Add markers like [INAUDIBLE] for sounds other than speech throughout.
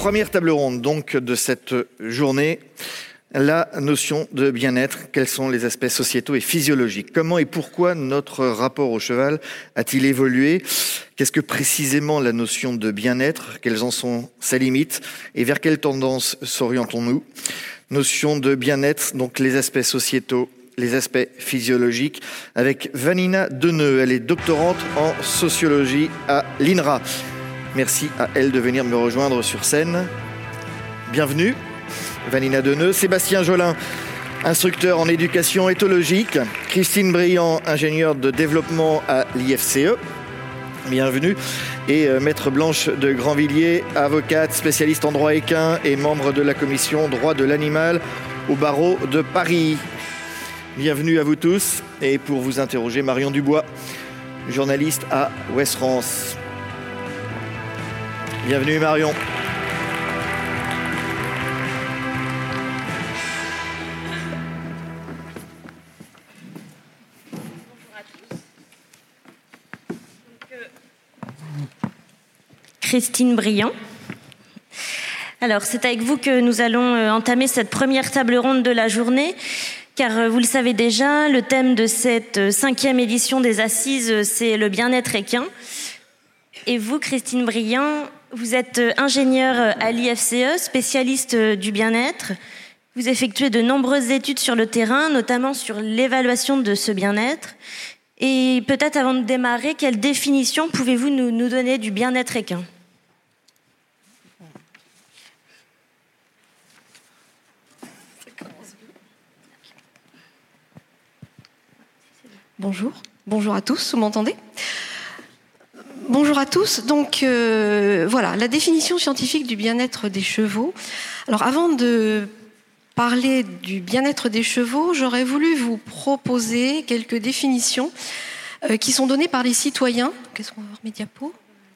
Première table ronde donc de cette journée. La notion de bien-être, quels sont les aspects sociétaux et physiologiques? Comment et pourquoi notre rapport au cheval a-t-il évolué? Qu'est-ce que précisément la notion de bien-être? Quelles en sont ses limites? Et vers quelle tendance s'orientons-nous? Notion de bien-être, donc les aspects sociétaux, les aspects physiologiques, avec Vanina Deneux. Elle est doctorante en sociologie à l'INRA. Merci à elle de venir me rejoindre sur scène. Bienvenue. Vanina Deneux, Sébastien Jolin, instructeur en éducation éthologique, Christine Briand, ingénieure de développement à l'IFCE. Bienvenue. Et euh, Maître Blanche de Grandvilliers, avocate, spécialiste en droit équin et membre de la commission droit de l'animal au barreau de Paris. Bienvenue à vous tous. Et pour vous interroger, Marion Dubois, journaliste à Ouest France. Bienvenue Marion. Christine Briand. Alors, c'est avec vous que nous allons euh, entamer cette première table ronde de la journée, car euh, vous le savez déjà, le thème de cette euh, cinquième édition des Assises, c'est le bien-être équin. Et vous, Christine Briand, vous êtes ingénieure à l'IFCE, spécialiste du bien-être. Vous effectuez de nombreuses études sur le terrain, notamment sur l'évaluation de ce bien-être. Et peut-être avant de démarrer, quelle définition pouvez-vous nous donner du bien-être équin? Bonjour, bonjour à tous, vous m'entendez? Bonjour à tous. Donc euh, voilà, la définition scientifique du bien-être des chevaux. Alors avant de parler du bien-être des chevaux, j'aurais voulu vous proposer quelques définitions euh, qui sont données par les citoyens. Qu'est-ce qu'on va voir mes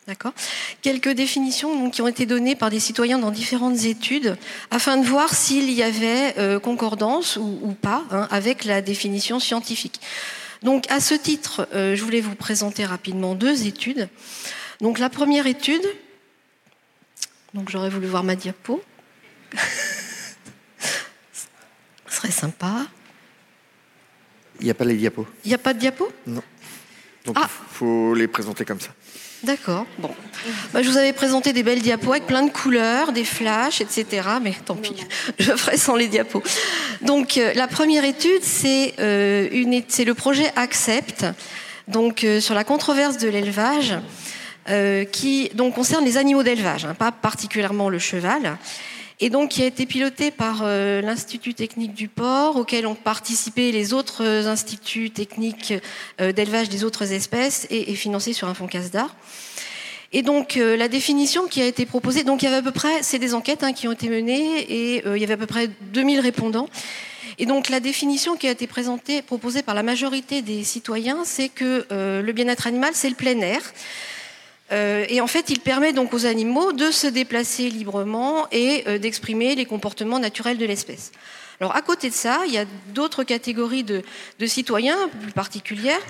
D'accord. Quelques définitions qui ont été données par des citoyens dans différentes études, afin de voir s'il y avait euh, concordance ou, pas hein, avec la définition scientifique. Donc, à ce titre, euh, je voulais vous présenter rapidement deux études. Donc, la première étude, donc j'aurais voulu voir ma diapo. [LAUGHS] Ce serait sympa. Il n'y a pas les diapos? Il n'y a pas de diapos Non. Donc, il ah. faut les présenter comme ça. D'accord. Bon. Bah, je vous avais présenté des belles diapos avec plein de couleurs, des flashs, etc. Mais tant pis, je ferai sans les diapos. Donc, euh, la première étude, c'est euh, le projet Accept, donc euh, sur la controverse de l'élevage, qui donc concerne les animaux d'élevage, hein, pas particulièrement le cheval et donc qui a été piloté par l'Institut technique du port, auquel ont participé les autres instituts techniques d'élevage des autres espèces et, financé sur un fonds CASDAR. Et donc euh, la définition qui a été proposée, donc il y avait à peu près, c'est des enquêtes hein, qui ont été menées et euh, il y avait à peu près 2000 répondants. Et donc la définition qui a été présentée, proposée par la majorité des citoyens, c'est que euh, le bien-être animal, c'est le plein air. Et en fait, il permet donc aux animaux de se déplacer librement et d'exprimer les comportements naturels de l'espèce. Alors à côté de ça, il y a d'autres catégories de, citoyens plus particulières.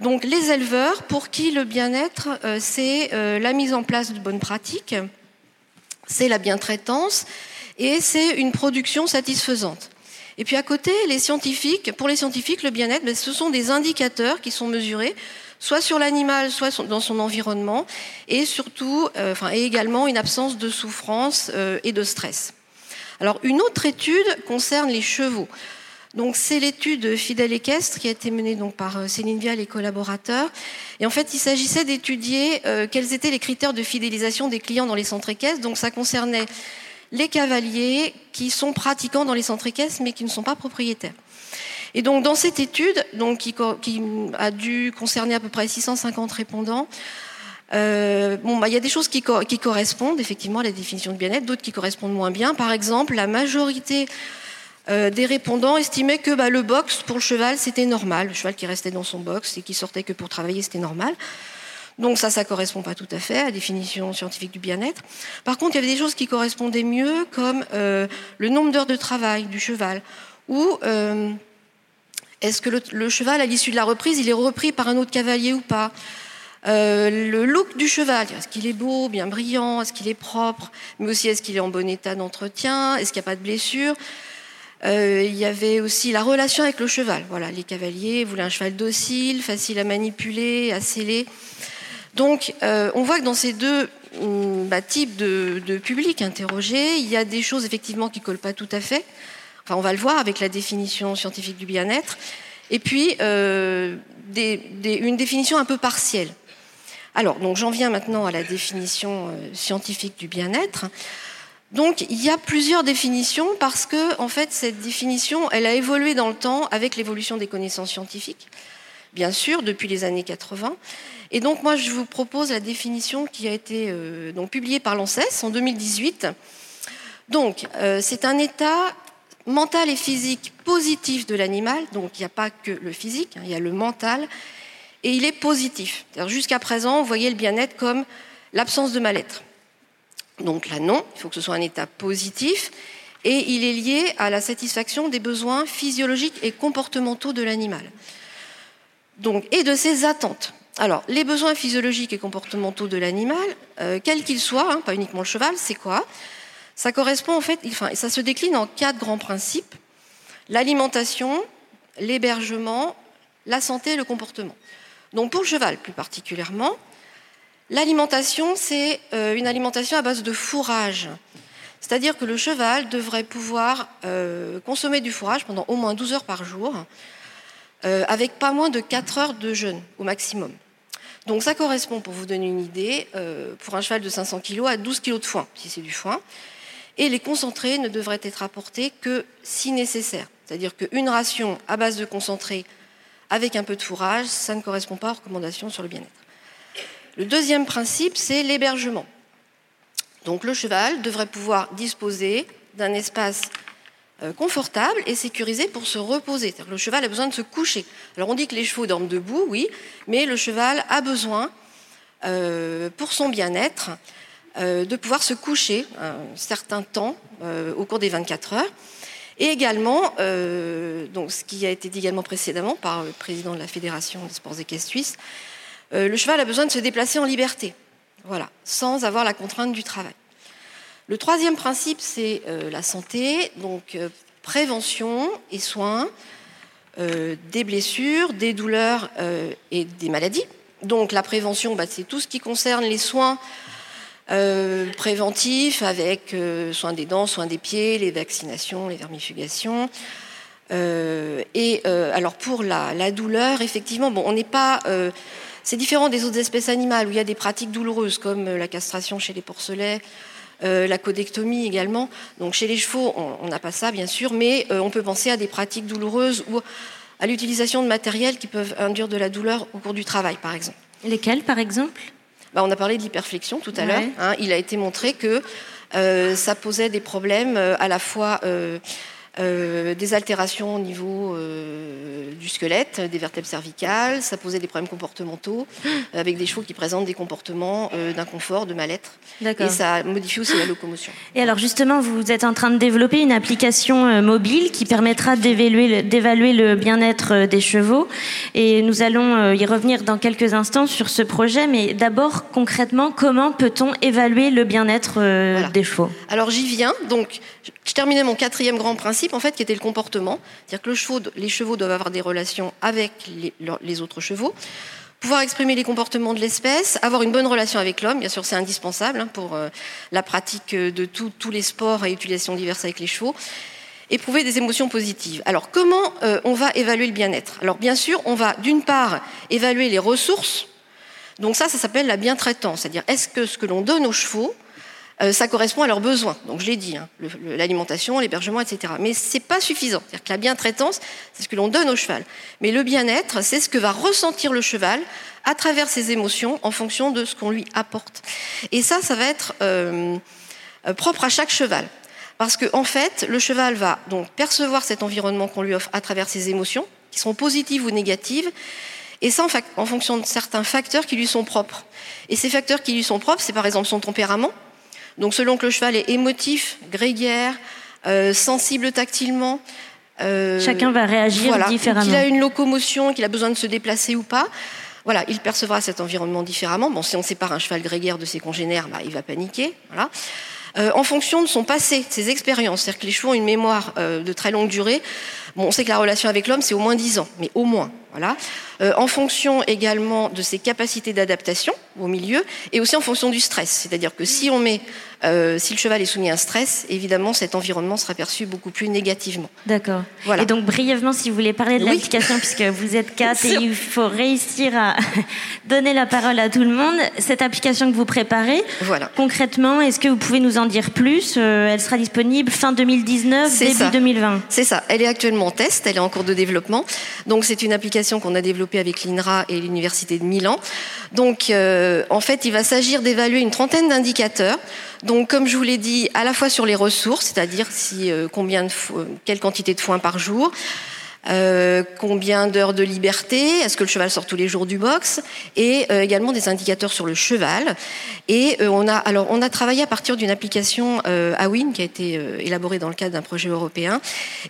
Donc les éleveurs, pour qui le bien-être, euh, c'est euh, la mise en place de bonnes pratiques, c'est la bientraitance et c'est une production satisfaisante. Et puis à côté, les scientifiques, pour les scientifiques, le bien-être, ben, ce sont des indicateurs qui sont mesurés soit sur l'animal, soit dans son environnement, et surtout, euh, enfin, et également une absence de souffrance et de stress. Alors une autre étude concerne les chevaux. Donc c'est l'étude Fidèle équestre qui a été menée par euh, Céline Vial et collaborateurs. Et en fait, il s'agissait d'étudier euh, quels étaient les critères de fidélisation des clients dans les centres équestres. Donc ça concernait les cavaliers qui sont pratiquants dans les centres équestres mais qui ne sont pas propriétaires. Et donc dans cette étude, donc, qui, a dû concerner à peu près 650 répondants, euh, bah, il y a des choses qui, correspondent effectivement à la définition de bien-être, d'autres qui correspondent moins bien. Par exemple, la majorité euh, des répondants estimaient que bah, le box pour le cheval c'était normal, le cheval qui restait dans son box et qui sortait que pour travailler c'était normal. Donc ça, ça correspond pas tout à fait à la définition scientifique du bien-être. Par contre, il y avait des choses qui correspondaient mieux, comme euh, le nombre d'heures de travail du cheval, ou est-ce que le, cheval, à l'issue de la reprise, il est repris par un autre cavalier ou pas le look du cheval, est-ce qu'il est beau, bien brillant, est-ce qu'il est propre, mais aussi est-ce qu'il est en bon état d'entretien, est-ce qu'il n'y a pas de blessure. il y avait aussi la relation avec le cheval. Voilà, les cavaliers voulaient un cheval docile, facile à manipuler, à sceller. Donc, on voit que dans ces deux bah, type de, de, public interrogé. Il y a des choses effectivement qui collent pas tout à fait. Enfin, on va le voir avec la définition scientifique du bien-être. Et puis euh, une définition un peu partielle. Alors, donc j'en viens maintenant à la définition euh, scientifique du bien-être. Donc, il y a plusieurs définitions parce que, en fait, cette définition, elle a évolué dans le temps avec l'évolution des connaissances scientifiques, bien sûr, depuis les années 80. Et donc moi, je vous propose la définition qui a été euh, donc, publiée par l'ANSES en 2018. Donc, c'est un état mental et physique positif de l'animal. Donc, il n'y a pas que le physique, hein, il y a le mental. Et il est positif. Jusqu'à présent, vous voyez le bien-être comme l'absence de mal-être. Donc là, non, il faut que ce soit un état positif. Et il est lié à la satisfaction des besoins physiologiques et comportementaux de l'animal. Donc, et de ses attentes. Alors, les besoins physiologiques et comportementaux de l'animal, euh, quels qu'ils soient, hein, pas uniquement le cheval, c'est quoi? Ça correspond en fait, enfin, ça se décline en quatre grands principes l'alimentation, l'hébergement, la santé et le comportement. Donc, pour le cheval plus particulièrement, l'alimentation, c'est euh, une alimentation à base de fourrage. C'est-à-dire que le cheval devrait pouvoir euh, consommer du fourrage pendant au moins 12 heures par jour, avec pas moins de 4 heures de jeûne au maximum. Donc ça correspond, pour vous donner une idée, euh, pour un cheval de 500 kg à 12 kg de foin, si c'est du foin. Et les concentrés ne devraient être apportés que si nécessaire. C'est-à-dire qu'une ration à base de concentré avec un peu de fourrage, ça ne correspond pas aux recommandations sur le bien-être. Le deuxième principe, c'est l'hébergement. Donc le cheval devrait pouvoir disposer d'un espace euh, confortable et sécurisé pour se reposer. Le cheval a besoin de se coucher. Alors on dit que les chevaux dorment debout, oui, mais le cheval a besoin, euh, pour son bien-être, euh, de pouvoir se coucher un certain temps au cours des 24 heures. Et également, donc ce qui a été dit également précédemment par le président de la Fédération des sports équestres suisses, le cheval a besoin de se déplacer en liberté, voilà, sans avoir la contrainte du travail. Le troisième principe, c'est euh, la santé, donc euh, prévention et soins euh, des blessures, des douleurs et des maladies. Donc la prévention, bah, c'est tout ce qui concerne les soins préventifs avec soins des dents, soins des pieds, les vaccinations, les vermifugations. et alors pour la, douleur, effectivement, bon, on n'est pas c'est différent des autres espèces animales où il y a des pratiques douloureuses comme la castration chez les porcelets euh, la codectomie également. Donc chez les chevaux, on n'a pas ça bien sûr, mais euh, on peut penser à des pratiques douloureuses ou à l'utilisation de matériels qui peuvent induire de la douleur au cours du travail, par exemple. Lesquels, par exemple? Bah, On a parlé de l'hyperflexion tout à l'heure. Hein. il a été montré que euh, ça posait des problèmes à la fois euh, des altérations au niveau euh, du squelette, des vertèbres cervicales, ça posait des problèmes comportementaux, [GASPS] avec des chevaux qui présentent des comportements euh, d'inconfort, de mal-être. Et ça modifie aussi la locomotion. Et alors justement, vous êtes en train de développer une application mobile qui permettra d'évaluer le bien-être des chevaux. Et nous allons y revenir dans quelques instants sur ce projet. Mais d'abord, concrètement, comment peut-on évaluer le bien-être des chevaux? Alors j'y viens. Donc, je terminais mon quatrième grand principe en fait qui était le comportement, c'est-à-dire que les chevaux doivent avoir des relations avec les, autres chevaux, pouvoir exprimer les comportements de l'espèce, avoir une bonne relation avec l'homme, bien sûr c'est indispensable hein, pour euh, la pratique de tous les sports et utilisations diverses avec les chevaux, éprouver des émotions positives. Alors comment euh, on va évaluer le bien-être? Alors bien sûr, on va d'une part évaluer les ressources, donc ça, ça s'appelle la bien-traitance, c'est-à-dire est-ce que ce que l'on donne aux chevaux euh, ça correspond à leurs besoins. Donc je l'ai dit, hein, l'alimentation, l'hébergement, etc. Mais c'est pas suffisant. C'est-à-dire que la bien-traitance, c'est ce que l'on donne au cheval. Mais le bien-être, c'est ce que va ressentir le cheval à travers ses émotions en fonction de ce qu'on lui apporte. Et ça, ça va être euh, euh, propre à chaque cheval. Parce qu'en en fait, le cheval va donc percevoir cet environnement qu'on lui offre à travers ses émotions, qui sont positives ou négatives, et ça en fonction de certains facteurs qui lui sont propres. Et ces facteurs qui lui sont propres, c'est par exemple son tempérament, donc selon que le cheval est émotif, grégaire, euh, sensible tactilement, euh, chacun va réagir différemment. Qu'il a une locomotion, qu'il a besoin de se déplacer ou pas. voilà, il percevra cet environnement différemment. Bon, si on sépare un cheval grégaire de ses congénères, bah, il va paniquer. Voilà. Euh, en fonction de son passé, de ses expériences. C'est-à-dire que les chevaux ont une mémoire euh, de très longue durée. Bon, on sait que la relation avec l'homme, c'est au moins 10 ans, mais au moins. Voilà. Euh, en fonction également de ses capacités d'adaptation au milieu et aussi en fonction du stress. C'est-à-dire que si on met euh, si le cheval est soumis à un stress, évidemment, cet environnement sera perçu beaucoup plus négativement. D'accord. Voilà. Et donc, brièvement, si vous voulez parler de l'application, puisque vous êtes quatre [LAUGHS] et il faut réussir à [LAUGHS] donner la parole à tout le monde, cette application que vous préparez, voilà. concrètement, est-ce que vous pouvez nous en dire plus euh, Elle sera disponible fin 2019, début 2020 C'est ça. Elle est actuellement en test, elle est en cours de développement. Donc, c'est une application qu'on a développée avec l'INRA et l'Université de Milan. Donc, euh, en fait, il va s'agir d'évaluer une trentaine d'indicateurs donc, comme je vous l'ai dit, à la fois sur les ressources, c'est-à-dire si, euh, combien de, quelle quantité de foin par jour, euh, combien d'heures de liberté, est-ce que le cheval sort tous les jours du box, et euh, également des indicateurs sur le cheval. Et euh, on a alors on a travaillé à partir d'une application Awin qui a été élaborée dans le cadre d'un projet européen,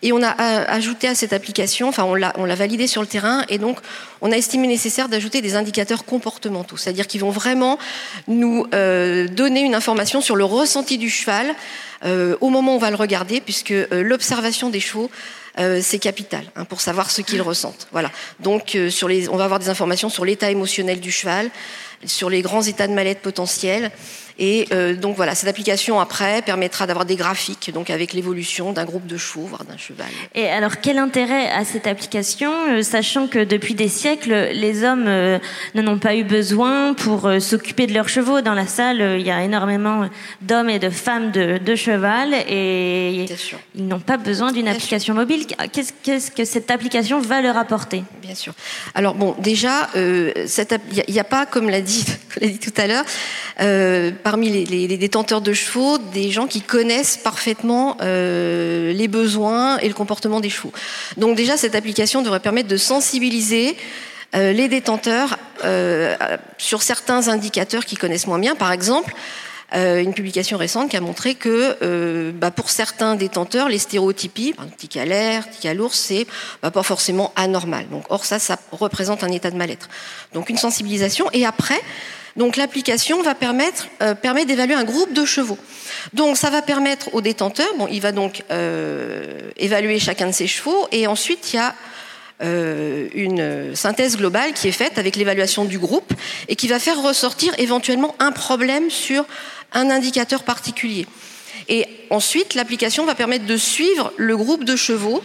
et on a ajouté à cette application, enfin on l'a on l'a validé sur le terrain, et donc on a estimé nécessaire d'ajouter des indicateurs comportementaux, c'est-à-dire qu'ils vont vraiment nous donner une information sur le ressenti du cheval au moment où on va le regarder, puisque l'observation des chevaux euh, c'est capital hein, pour savoir ce qu'ils ressentent. Voilà. Donc, euh, sur les, on va avoir des informations sur l'état émotionnel du cheval, sur les grands états de mal-être potentiels, et euh, donc voilà, cette application après permettra d'avoir des graphiques, donc avec l'évolution d'un groupe de chevaux, voire d'un cheval. Et alors quel intérêt à cette application, euh, sachant que depuis des siècles, les hommes euh, n'en ont pas eu besoin pour s'occuper de leurs chevaux? Dans la salle, il y a énormément d'hommes et de femmes de, de cheval, et ils n'ont pas besoin d'une application mobile. Qu'est-ce que cette application va leur apporter? Bien sûr. Alors bon, déjà, il n'y a, a, pas, comme l'a dit, dit tout à l'heure, parmi les, détenteurs de chevaux des gens qui connaissent parfaitement euh, les besoins et le comportement des chevaux. Donc déjà, cette application devrait permettre de sensibiliser euh, les détenteurs euh, sur certains indicateurs qu'ils connaissent moins bien. Par exemple, une publication récente qui a montré que bah, pour certains détenteurs, les stéréotypies, par exemple, tic à l'air, tic à l'ours, c'est bah, pas forcément anormal. Donc, or ça, ça représente un état de mal-être. Donc une sensibilisation. Et après, donc l'application va permettre, euh, d'évaluer un groupe de chevaux. Donc ça va permettre au détenteur, bon, il va donc euh, évaluer chacun de ses chevaux, et ensuite il y a euh, une synthèse globale qui est faite avec l'évaluation du groupe et qui va faire ressortir éventuellement un problème sur un indicateur particulier. Et ensuite, l'application va permettre de suivre le groupe de chevaux.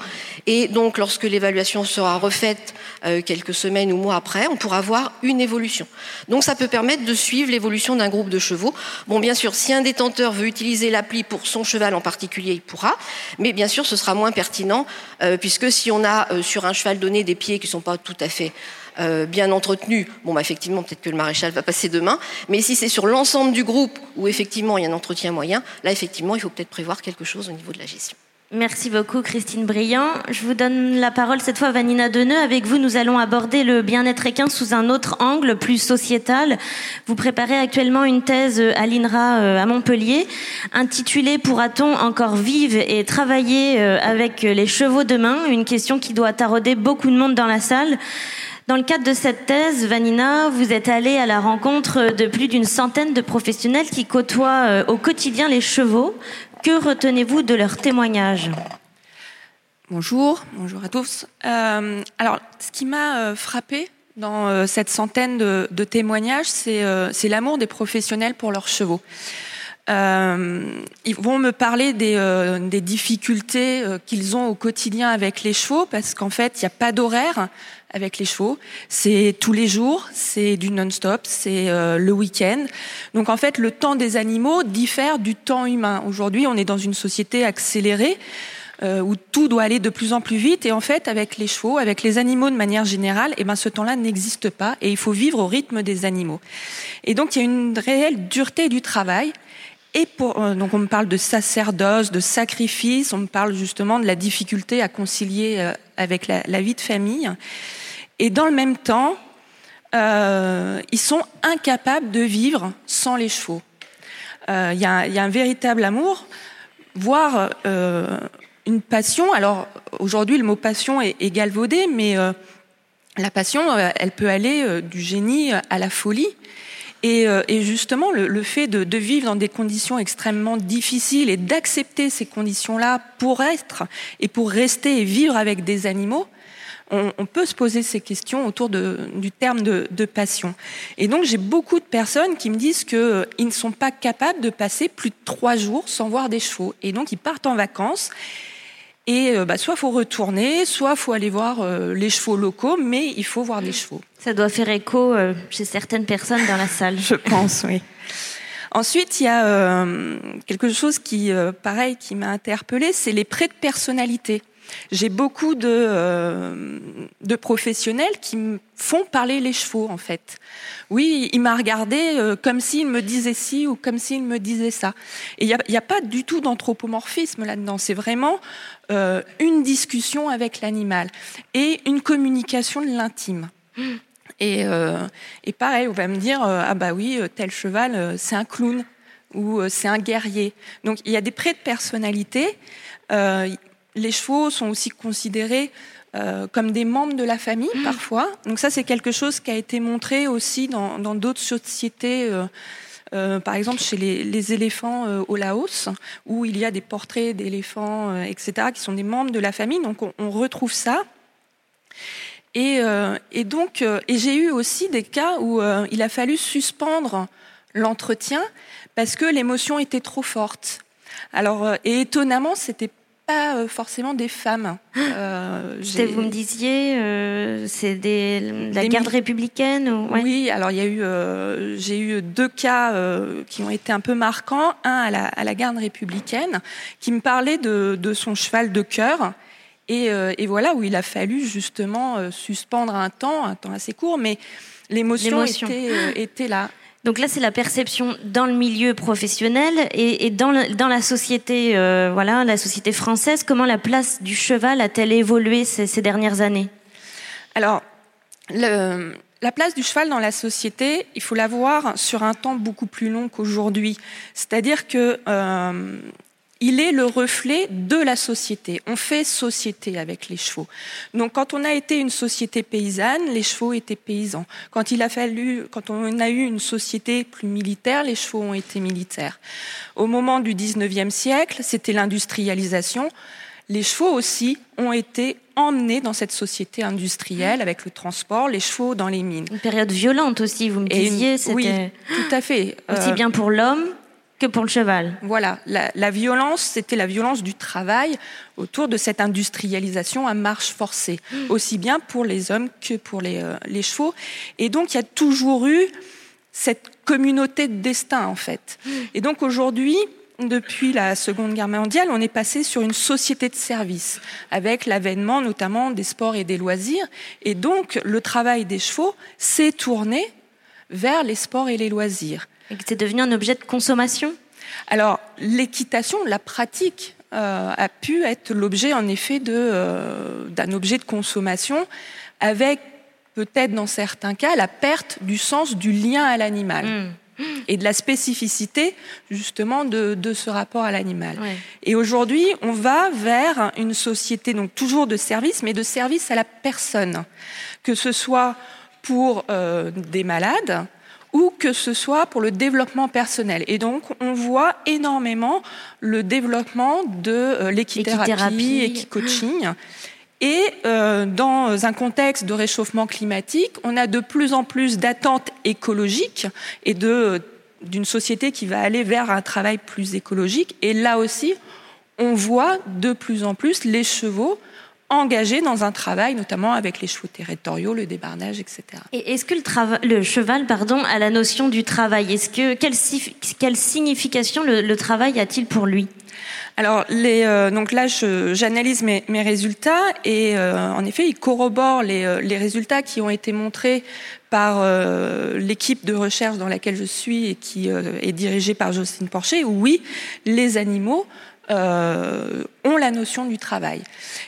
Et donc, lorsque l'évaluation sera refaite euh, quelques semaines ou mois après, on pourra voir une évolution. Donc, ça peut permettre de suivre l'évolution d'un groupe de chevaux. Bon, bien sûr, si un détenteur veut utiliser l'appli pour son cheval en particulier, il pourra. Mais bien sûr, ce sera moins pertinent, euh, puisque si on a euh, sur un cheval donné des pieds qui ne sont pas tout à fait euh, bien entretenu, bon, bah, effectivement, peut-être que le maréchal va passer demain. Mais si c'est sur l'ensemble du groupe où effectivement il y a un entretien moyen, là, effectivement, il faut peut-être prévoir quelque chose au niveau de la gestion. Merci beaucoup Christine Briand. Je vous donne la parole cette fois Vanina Deneux. Avec vous, nous allons aborder le bien-être équin sous un autre angle, plus sociétal. Vous préparez actuellement une thèse à l'INRA euh, à Montpellier, intitulée Pourra-t-on encore vivre et travailler euh, avec les chevaux demain Une question qui doit tarauder beaucoup de monde dans la salle. Dans le cadre de cette thèse, Vanina, vous êtes allée à la rencontre de plus d'une centaine de professionnels qui côtoient euh, au quotidien les chevaux. Que retenez-vous de leurs témoignages Bonjour, bonjour à tous. Euh, alors, ce qui m'a euh, frappé dans cette centaine de, témoignages, c'est l'amour des professionnels pour leurs chevaux. Ils vont me parler des, des difficultés qu'ils ont au quotidien avec les chevaux, parce qu'en fait, il n'y a pas d'horaire avec les chevaux. C'est tous les jours, c'est du non-stop, c'est euh, le week-end. Donc en fait, le temps des animaux diffère du temps humain. Aujourd'hui, on est dans une société accélérée euh, où tout doit aller de plus en plus vite. Et en fait, avec les chevaux, avec les animaux de manière générale, eh ben, ce temps-là n'existe pas et il faut vivre au rythme des animaux. Et donc, il y a une réelle dureté du travail. Et euh, donc on me parle de sacerdoce, de sacrifice, on me parle justement de la difficulté à concilier avec la, vie de famille. Et dans le même temps, euh, ils sont incapables de vivre sans les chevaux. Euh, il y, a, un véritable amour, voire euh, une passion. Alors aujourd'hui, le mot passion est galvaudé, mais la passion, elle peut aller du génie à la folie. Et, justement, le, fait de, de, vivre dans des conditions extrêmement difficiles et d'accepter ces conditions-là pour être et pour rester et vivre avec des animaux, on, peut se poser ces questions autour du terme de, passion. Et donc j'ai beaucoup de personnes qui me disent qu'ils euh, ne sont pas capables de passer plus de trois jours sans voir des chevaux. Et donc ils partent en vacances. Et euh, bah, soit faut retourner, soit faut aller voir euh, les chevaux locaux, mais il faut voir des chevaux. Ça doit faire écho chez certaines personnes dans la salle. [LAUGHS] Je pense, oui. Ensuite, il y a quelque chose qui, pareil, qui m'a interpellée, c'est les prêts de personnalité. J'ai beaucoup de, euh, de, professionnels qui me font parler les chevaux, en fait. Oui, il m'a regardé euh, comme s'il me disait ci ou comme s'il me disait ça. Et il n'y a, pas du tout d'anthropomorphisme là-dedans. C'est vraiment euh, une discussion avec l'animal et une communication de l'intime. Et, et, pareil, on va me dire ah bah oui, tel cheval, c'est un clown ou c'est un guerrier. Donc il y a des traits de personnalité les chevaux sont aussi considérés euh, comme des membres de la famille mmh. parfois. Donc ça, c'est quelque chose qui a été montré aussi dans d'autres sociétés. Euh, euh, par exemple, chez les, éléphants au Laos, où il y a des portraits d'éléphants, etc., qui sont des membres de la famille. Donc, on, retrouve ça. Et, et donc, et j'ai eu aussi des cas où il a fallu suspendre l'entretien parce que l'émotion était trop forte. Alors, et étonnamment, c'était pas euh, forcément des femmes. Euh, vous me disiez, euh, c'est des, la garde républicaine Oui, alors il y a eu, euh, j'ai eu deux cas qui ont été un peu marquants. Un à la, à la garde républicaine, qui me parlait de, de son cheval de cœur. Et, et, voilà, où il a fallu justement suspendre un temps, un temps assez court, mais l'émotion était, était là. Donc là, c'est la perception dans le milieu professionnel et, dans, la, société, euh, voilà, la société française. Comment la place du cheval a-t-elle évolué ces, dernières années? Alors, la place du cheval dans la société, il faut la voir sur un temps beaucoup plus long qu'aujourd'hui. C'est-à-dire que euh, il est le reflet de la société. On fait société avec les chevaux. Donc, quand on a été une société paysanne, les chevaux étaient paysans. Quand il a fallu, quand on a eu une société plus militaire, les chevaux ont été militaires. Au moment du 19e siècle, c'était l'industrialisation. Les chevaux aussi ont été emmenés dans cette société industrielle avec le transport, les chevaux dans les mines. Une période violente aussi, vous me disiez. oui, tout à fait. Aussi bien pour l'homme que pour le cheval. Voilà, la, violence, c'était la violence du travail autour de cette industrialisation à marche forcée, mmh. aussi bien pour les hommes que pour les, euh, les chevaux. Et donc, il y a toujours eu cette communauté de destin, en fait. Mmh. Et donc, aujourd'hui, depuis la Seconde Guerre mondiale, on est passé sur une société de service, avec l'avènement notamment des sports et des loisirs. Et donc, le travail des chevaux s'est tourné vers les sports et les loisirs. Et que c'est devenu un objet de consommation Alors, l'équitation, la pratique, euh, a pu être l'objet, en effet, euh, d'un objet de consommation, avec peut-être dans certains cas la perte du sens du lien à l'animal. Hmm. Et de la spécificité justement de, ce rapport à l'animal. Et aujourd'hui, on va vers une société donc toujours de service, mais de service à la personne, que ce soit pour euh, des malades, ou que ce soit pour le développement personnel. Et donc, on voit énormément le développement de euh, l'équithérapie, coaching Et euh, dans un contexte de réchauffement climatique, on a de plus en plus d'attentes écologiques et de d'une société qui va aller vers un travail plus écologique. Et là aussi, on voit de plus en plus les chevaux engagé dans un travail, notamment avec les chevaux territoriaux, le débarnage, etc. Et est-ce que le, le, cheval pardon, a la notion du travail? Est-ce que quelle, quelle signification le, travail a-t-il pour lui? Alors, les, euh, donc là, j'analyse mes, mes, résultats et euh, en effet, ils corroborent les, euh, les, résultats qui ont été montrés par l'équipe de recherche dans laquelle je suis et qui est dirigée par Jocelyne Porcher. oui, les animaux euh, ont la notion du travail.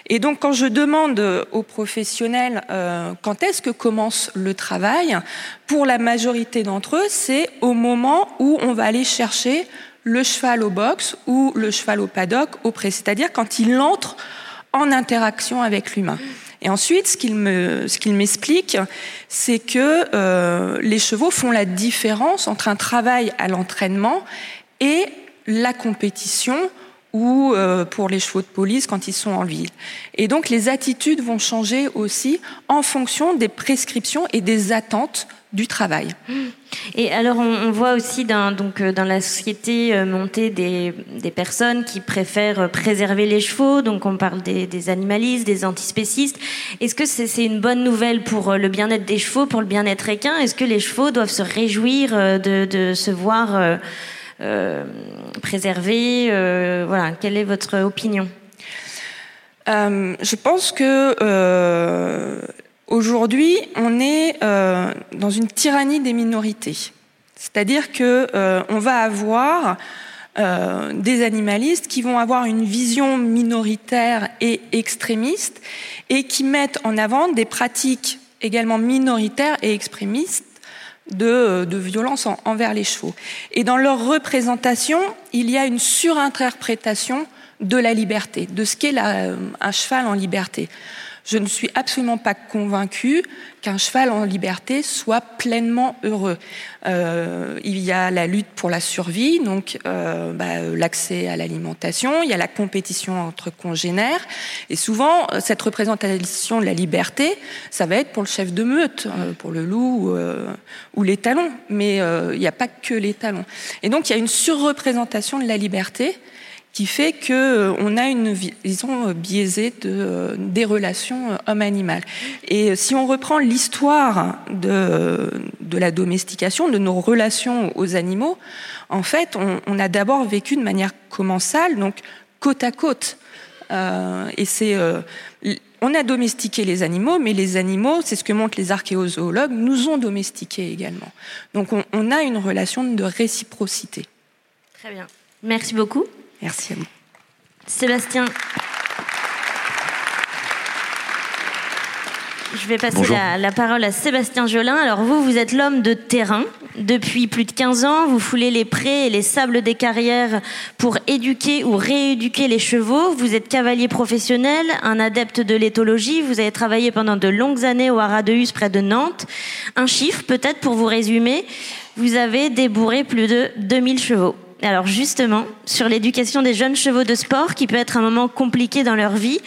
Et donc quand je demande aux professionnels euh, quand est-ce que commence le travail, pour la majorité d'entre eux, c'est au moment où on va aller chercher le cheval au box ou le cheval au paddock au c'est-à-dire quand il entre en interaction avec l'humain. Et ensuite, ce qu'il me, ce qu'il m'explique, c'est que euh, les chevaux font la différence entre un travail à l'entraînement et la compétition ou euh, pour les chevaux de police quand ils sont en ville. Et donc les attitudes vont changer aussi en fonction des prescriptions et des attentes du travail. Et alors, on, voit aussi euh, dans la société euh, monter des, personnes qui préfèrent préserver les chevaux. Donc, on parle des, animalistes, des antispécistes. Est-ce que c'est une bonne nouvelle pour le bien-être des chevaux, pour le bien-être équin Est-ce que les chevaux doivent se réjouir de, se voir préserver euh, Voilà, quelle est votre opinion? Euh, Je pense que aujourd'hui, on est dans une tyrannie des minorités. C'est-à-dire que on va avoir des animalistes qui vont avoir une vision minoritaire et extrémiste et qui mettent en avant des pratiques également minoritaires et extrémistes de, de violence envers les chevaux. Et dans leur représentation, il y a une surinterprétation de la liberté, de ce qu'est un cheval en liberté je ne suis absolument pas convaincue qu'un cheval en liberté soit pleinement heureux. Euh, il y a la lutte pour la survie, donc euh, bah, l'accès à l'alimentation, il y a la compétition entre congénères, et souvent cette représentation de la liberté, ça va être pour le chef de meute, euh, pour le loup euh, ou les talons, mais euh, il n'y a pas que les talons. Et donc il y a une surreprésentation de la liberté qui fait que euh, a une vision euh, biaisée euh, des relations homme-animal. Et si on reprend l'histoire de, la domestication, de nos relations aux animaux, en fait, on, a d'abord vécu de manière commensale, donc côte à côte. Et c'est on a domestiqué les animaux, mais les animaux, c'est ce que montrent les archéozoologues, nous ont domestiqués également. Donc on, on a une relation de réciprocité. Très bien. Merci beaucoup. Merci à vous. Sébastien. Je vais passer la, la, parole à Sébastien Jolin. Alors vous, vous êtes l'homme de terrain. Depuis plus de 15 ans, vous foulez les prés et les sables des carrières pour éduquer ou rééduquer les chevaux. Vous êtes cavalier professionnel, un adepte de l'éthologie. Vous avez travaillé pendant de longues années au Haras de Hus près de Nantes. Un chiffre peut-être pour vous résumer. Vous avez débourré plus de 2000 chevaux. Alors justement, sur l'éducation des jeunes chevaux de sport, qui peut être un moment compliqué dans leur vie,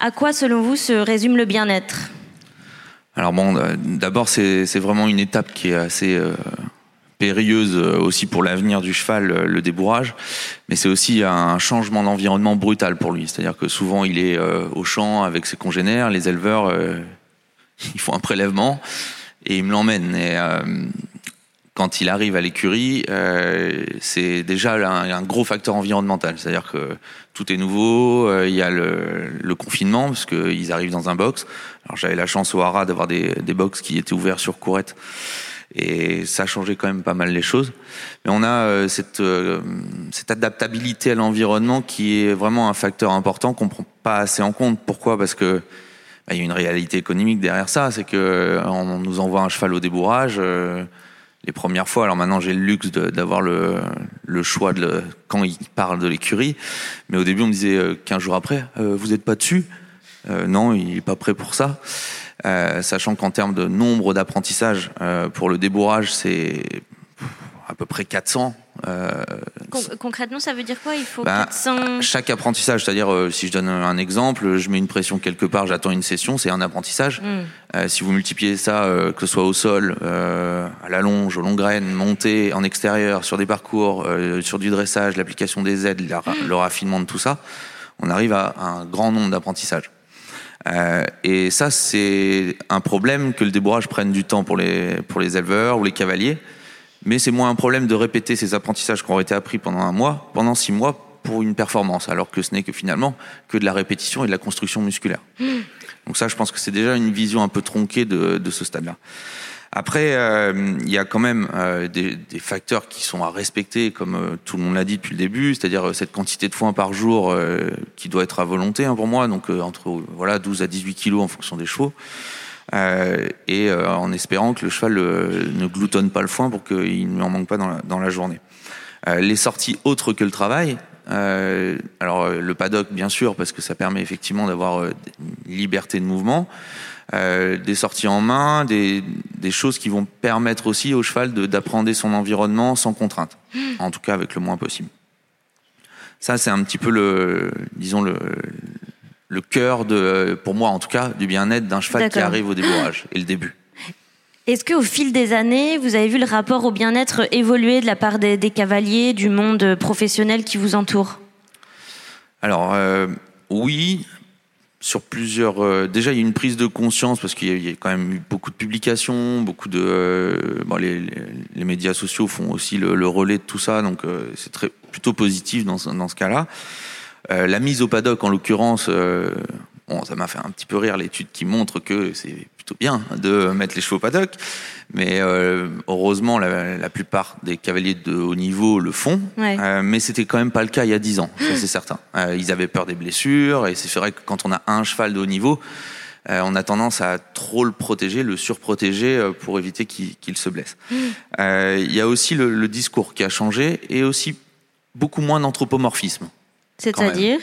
à quoi selon vous se résume le bien-être? Alors bon, d'abord c'est vraiment une étape qui est assez euh, périlleuse euh, aussi pour l'avenir du cheval, euh, le débourrage, mais c'est aussi un changement d'environnement brutal pour lui. C'est-à-dire que souvent il est au champ avec ses congénères, les éleveurs, [LAUGHS] ils font un prélèvement et ils me l'emmènent. Et quand il arrive à l'écurie, euh, c'est déjà un, gros facteur environnemental. C'est-à-dire que tout est nouveau, euh, il y a le, confinement, parce qu'ils arrivent dans un box. Alors j'avais la chance au Hara d'avoir des, des box qui étaient ouverts sur courette. Et ça a changé quand même pas mal les choses. Mais on a euh, cette, adaptabilité à l'environnement qui est vraiment un facteur important qu'on prend pas assez en compte. Pourquoi? Parce que bah, il y a une réalité économique derrière ça. C'est que on nous envoie un cheval au débourrage les premières fois. Alors maintenant, j'ai le luxe d'avoir le, le, choix de le, quand il parle de l'écurie. Mais au début, on me disait euh, 15 jours après, euh, vous n'êtes pas dessus? Euh, Non, il n'est pas prêt pour ça. Euh, sachant qu'en termes de nombre d'apprentissages, euh, pour le débourrage, c'est à peu près 400. Euh, Con concrètement, ça veut dire quoi? Il faut bah, 400... Chaque apprentissage, c'est-à-dire, euh, si je donne un exemple, je mets une pression quelque part, j'attends une session, c'est un apprentissage. Mm. Euh, si vous multipliez ça, que ce soit au sol, à la longe, au long graine, montée, en extérieur, sur des parcours, sur du dressage, l'application des aides, la, mm. le raffinement de tout ça, on arrive à un grand nombre d'apprentissages. Euh, et ça, c'est un problème que le débourrage prenne du temps pour les, pour les éleveurs ou les cavaliers. Mais c'est moins un problème de répéter ces apprentissages qui ont été appris pendant un mois, pendant six mois, pour une performance, alors que ce n'est que finalement que de la répétition et de la construction musculaire. Mmh. Donc ça, je pense que c'est déjà une vision un peu tronquée de, de ce stade-là. Après, euh, il y a quand même euh, des, des, facteurs qui sont à respecter, comme euh, tout le monde l'a dit depuis le début, c'est-à-dire cette quantité de foin par jour qui doit être à volonté hein, pour moi, donc entre voilà 12 à 18 kilos en fonction des chevaux. Euh, et euh, en espérant que le cheval euh, ne gloutonne pas le foin pour qu'il ne lui en manque pas dans la, dans la journée. Euh, les sorties autres que le travail, Euh, alors le paddock, bien sûr, parce que ça permet effectivement d'avoir une liberté de mouvement, euh, des sorties en main, des, des choses qui vont permettre aussi au cheval d'apprendre son environnement sans contrainte, en tout cas avec le moins possible. Ça, c'est un petit peu le, disons le, le cœur de, pour moi en tout cas, du bien-être d'un cheval qui arrive au débourrage et le début. Est-ce qu'au fil des années, vous avez vu le rapport au bien-être évoluer de la part des, des cavaliers, du monde professionnel qui vous entoure? Alors euh, oui, sur plusieurs. euh, déjà, il y a une prise de conscience parce qu'il y, a- il y a quand même eu beaucoup de publications, beaucoup de. euh, bon, les, les- les médias sociaux font aussi le, le relais de tout ça, donc euh, c'est très plutôt positif dans, dans ce cas-là. Euh, la mise au paddock, en l'occurrence, euh, bon, ça m'a fait un petit peu rire l'étude qui montre que c'est plutôt bien de mettre les chevaux au paddock, mais euh, heureusement, la, la plupart des cavaliers de haut niveau le font. Ouais. Mais c'était quand même pas le cas il y a 10 ans, ça c'est certain. [GASPS] Ils avaient peur des blessures, et c'est vrai que quand on a un cheval de haut niveau, euh, on a tendance à trop le protéger, le surprotéger euh, pour éviter qu'il se blesse. Euh, Il y a aussi le, le discours qui a changé, et aussi beaucoup moins d'anthropomorphisme. C'est-à-dire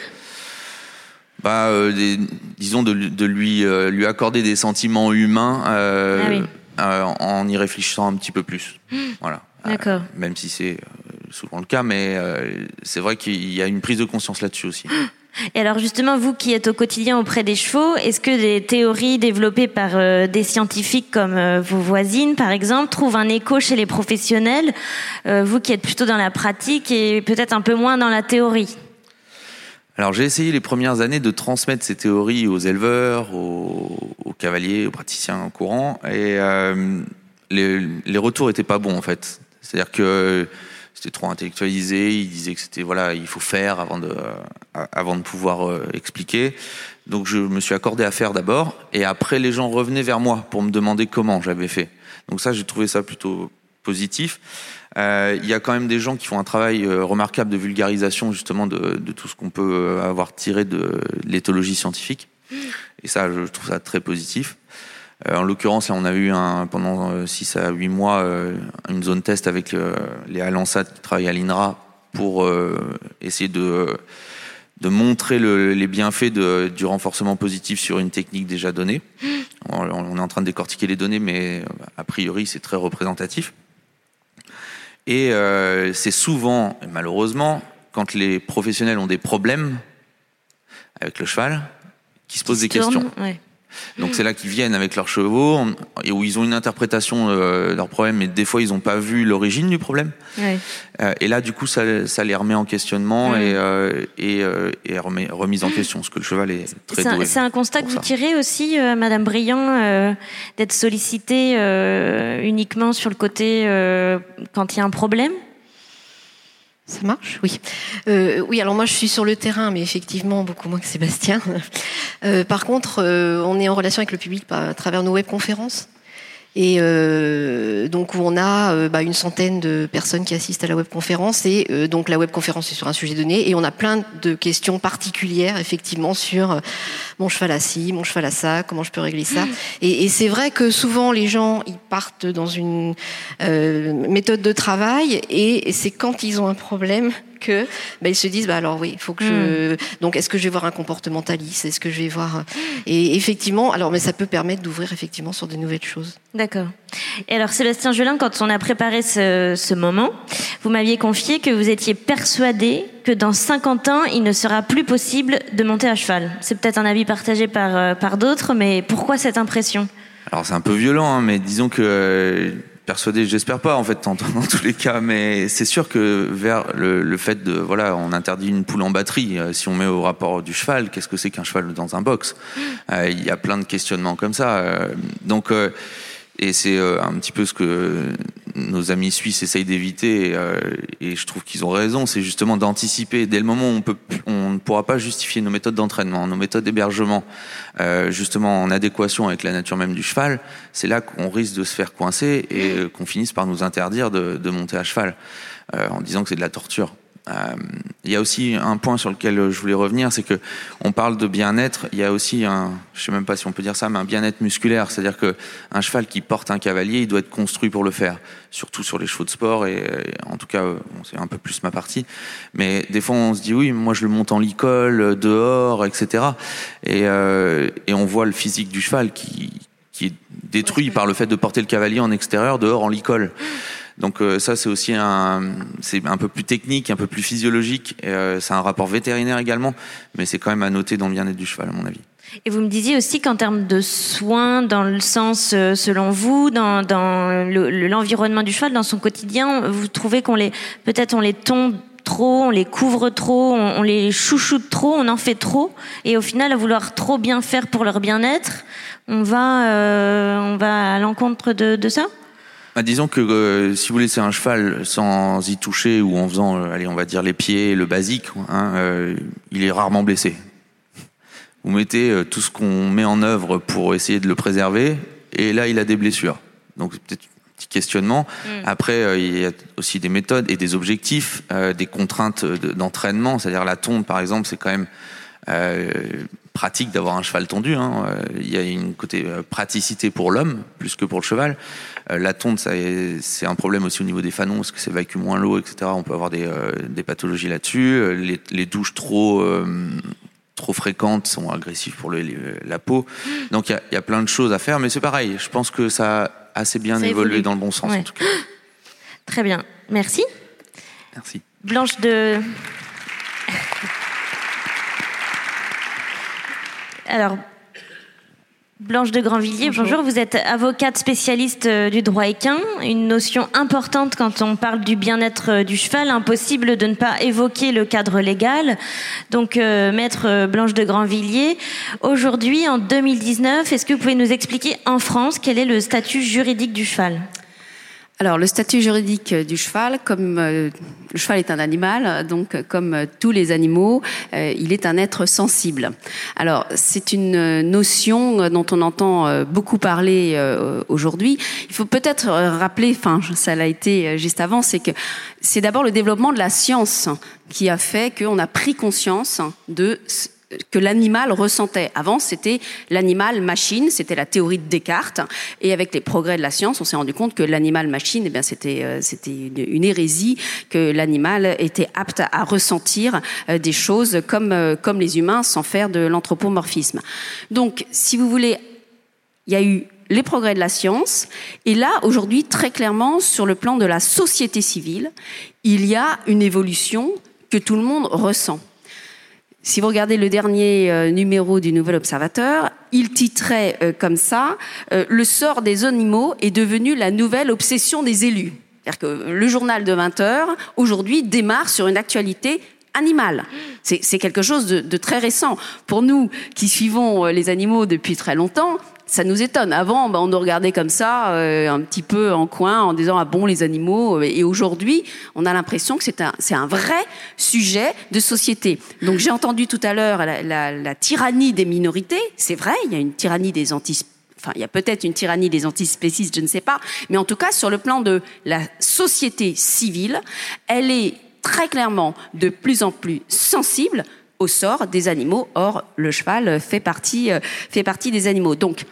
Bah, euh, des- disons de, de lui, euh, lui accorder des sentiments humains euh, Ah oui. en y réfléchissant un petit peu plus. [GASPS] Voilà. D'accord. Même si c'est souvent le cas, mais c'est vrai qu'il y a une prise de conscience là-dessus aussi. [GASPS] Et alors justement, vous qui êtes au quotidien auprès des chevaux, est-ce que des théories développées par euh, des scientifiques comme euh, vos voisines, par exemple, trouvent un écho chez les professionnels Euh, Vous qui êtes plutôt dans la pratique et peut-être un peu moins dans la théorie? Alors j'ai essayé les premières années de transmettre ces théories aux éleveurs, aux, cavaliers, aux praticiens courants, et euh, les, les retours étaient pas bons en fait. C'est-à-dire que c'était trop intellectualisé. Ils disaient que c'était voilà, il faut faire avant de euh, avant de pouvoir euh, expliquer. Donc je me suis accordé à faire d'abord, et après les gens revenaient vers moi pour me demander comment j'avais fait. Donc ça, j'ai trouvé ça plutôt positif. Euh, Il y a quand même des gens qui font un travail euh, remarquable de vulgarisation justement de, de tout ce qu'on peut euh, avoir tiré de, l'éthologie scientifique. Et ça, je trouve ça très positif. En l'occurrence, là, on a eu un, pendant 6 à 8 mois une zone test avec les Alansat qui travaillent à l'INRA pour essayer de, de montrer le- les bienfaits de- du renforcement positif sur une technique déjà donnée. On, on est en train de décortiquer les données, mais a priori, c'est très représentatif. Et euh, c'est souvent, malheureusement, quand les professionnels ont des problèmes avec le cheval, qui se posent des Qui se tournent, questions. ouais. Donc c'est là qu'ils viennent avec leurs chevaux et où ils ont une interprétation euh, de leur problème, mais des fois ils n'ont pas vu l'origine du problème. Ouais. Euh, et là, du coup, ça, ça les remet en questionnement et, euh, et, euh, et remet, remise en question, parce que le cheval est très C'est un, doué. c'est un constat que vous ça. tirez aussi, euh, Madame Briand, d'être sollicitée uniquement sur le côté quand il y a un problème? Ça marche Oui. Euh, oui, alors moi je suis sur le terrain, mais effectivement beaucoup moins que Sébastien. Euh, par contre, euh, on est en relation avec le public à travers nos webconférences. Et euh, donc où on a euh, bah, une centaine de personnes qui assistent à la webconférence. Et euh, donc la webconférence est sur un sujet donné. Et on a plein de questions particulières effectivement sur euh, mon cheval à ci, mon cheval à ça, comment je peux régler ça. Et, et c'est vrai que souvent les gens ils partent dans une euh, méthode de travail. Et c'est quand ils ont un problème que bah, ils se disent bah alors oui il faut que je donc est-ce que je vais voir un comportementaliste? Est-ce que je vais voir et effectivement alors mais ça peut permettre d'ouvrir effectivement sur de nouvelles choses D'accord. Et alors, Sébastien Gelin, quand on a préparé ce, ce moment, vous m'aviez confié que vous étiez persuadé que dans 50 ans, il ne sera plus possible de monter à cheval. C'est peut-être un avis partagé par, euh, par d'autres, mais pourquoi cette impression? Alors c'est un peu violent, hein, mais disons que euh, persuadé, j'espère pas en fait dans, dans tous les cas, mais c'est sûr que vers le, le fait de voilà, on interdit une poule en batterie. euh, si on met au rapport du cheval, qu'est-ce que c'est qu'un cheval dans un box? Euh, Il y a plein de questionnements comme ça. donc et c'est euh, un petit peu ce que nos amis suisses essayent d'éviter, et, euh, et je trouve qu'ils ont raison. C'est justement d'anticiper dès le moment où on peut, on ne pourra pas justifier nos méthodes d'entraînement, nos méthodes d'hébergement, euh, justement en adéquation avec la nature même du cheval. C'est là qu'on risque de se faire coincer et qu'on finisse par nous interdire de, monter à cheval en disant que c'est de la torture. Euh, il y a aussi un point sur lequel je voulais revenir, c'est que on parle de bien-être. Il y a aussi un, je sais même pas si on peut dire ça, mais un bien-être musculaire. C'est-à-dire que un cheval qui porte un cavalier, il doit être construit pour le faire. Surtout sur les chevaux de sport et, en tout cas, c'est un peu plus ma partie. Mais des fois, on se dit oui, moi je le monte en licol, dehors, etc. Et, euh, et on voit le physique du cheval qui, qui est détruit par le fait de porter le cavalier en extérieur, dehors en licol. Donc euh, ça c'est aussi un c'est un peu plus technique, un peu plus physiologique. Euh, c'est un rapport vétérinaire également, mais c'est quand même à noter dans le bien-être du cheval à mon avis. Et vous me disiez aussi qu'en termes de soins, dans le sens, euh, selon vous, dans, dans l'environnement du cheval, dans son quotidien, vous trouvez qu'on les, peut-être on les tombe trop, on les couvre trop, on, les chouchoute trop, on en fait trop, et au final, à vouloir trop bien faire pour leur bien-être, on va, euh, on va à l'encontre de, de ça? Bah, disons que euh, si vous laissez un cheval sans y toucher ou en faisant, euh, allez, on va dire les pieds, le basique, hein, euh, il est rarement blessé. Vous mettez tout ce qu'on met en œuvre pour essayer de le préserver, et là, il a des blessures. Donc, c'est peut-être un petit questionnement. Mm. Après, il y a aussi des méthodes et des objectifs, des contraintes d'entraînement. C'est-à-dire la tonde, par exemple, c'est quand même pratique d'avoir un cheval tondu. Hein. Il y a une côté praticité pour l'homme plus que pour le cheval. Euh, la tonte, c'est un problème aussi au niveau des fanons, parce que ça évacue moins l'eau, etc. On peut avoir des, euh, pathologies là-dessus. Euh, les, douches trop trop fréquentes sont agressives pour la peau. Donc il y, a, plein de choses à faire, mais c'est pareil. Je pense que ça a assez bien évolué dans le bon sens en tout cas. [GASPS] Très bien, merci. Merci. Blanche de. Alors, Blanche de Grandvilliers, bonjour. Vous êtes avocate spécialiste euh, du droit équin. Une notion importante quand on parle du bien-être euh, du cheval. Impossible de ne pas évoquer le cadre légal. Donc, euh, maître Blanche de Grandvilliers, aujourd'hui, en 2019, est-ce que vous pouvez nous expliquer en France quel est le statut juridique du cheval? Alors, le statut juridique du cheval, comme euh, le cheval est un animal, donc comme tous les animaux, euh, il est un être sensible. Alors, c'est une notion dont on entend euh, beaucoup parler aujourd'hui. Il faut peut-être rappeler, enfin, ça l'a été juste avant, c'est que c'est d'abord le développement de la science qui a fait qu'on a pris conscience de que l'animal ressentait. Avant, c'était l'animal-machine, c'était la théorie de Descartes. Et avec les progrès de la science, on s'est rendu compte que l'animal-machine, eh bien, c'était euh, c'était une, hérésie, que l'animal était apte à, ressentir euh, des choses comme euh, comme les humains, sans faire de l'anthropomorphisme. Donc, si vous voulez, il y a eu les progrès de la science. Et là, aujourd'hui, très clairement, sur le plan de la société civile, il y a une évolution que tout le monde ressent. Si vous regardez le dernier euh, numéro du Nouvel Observateur, il titrait euh, comme ça euh, Le sort des animaux est devenu la nouvelle obsession des élus. C'est-à-dire que le journal de 20 heures, aujourd'hui, démarre sur une actualité animale. C'est quelque chose de, de, très récent. Pour nous qui suivons les animaux depuis très longtemps, ça nous étonne. Avant, ben, on nous regardait comme ça, euh, un petit peu en coin, en disant ah bon les animaux. Et aujourd'hui, on a l'impression que c'est un vrai sujet de société. Donc j'ai entendu tout à l'heure la, la, la, tyrannie des minorités. C'est vrai, il y a une tyrannie des anti Enfin, il y a peut-être une tyrannie des antispécistes, je ne sais pas. Mais en tout cas, sur le plan de la société civile, elle est très clairement de plus en plus sensible au sort des animaux. Or, le cheval fait partie, euh, des animaux. Donc,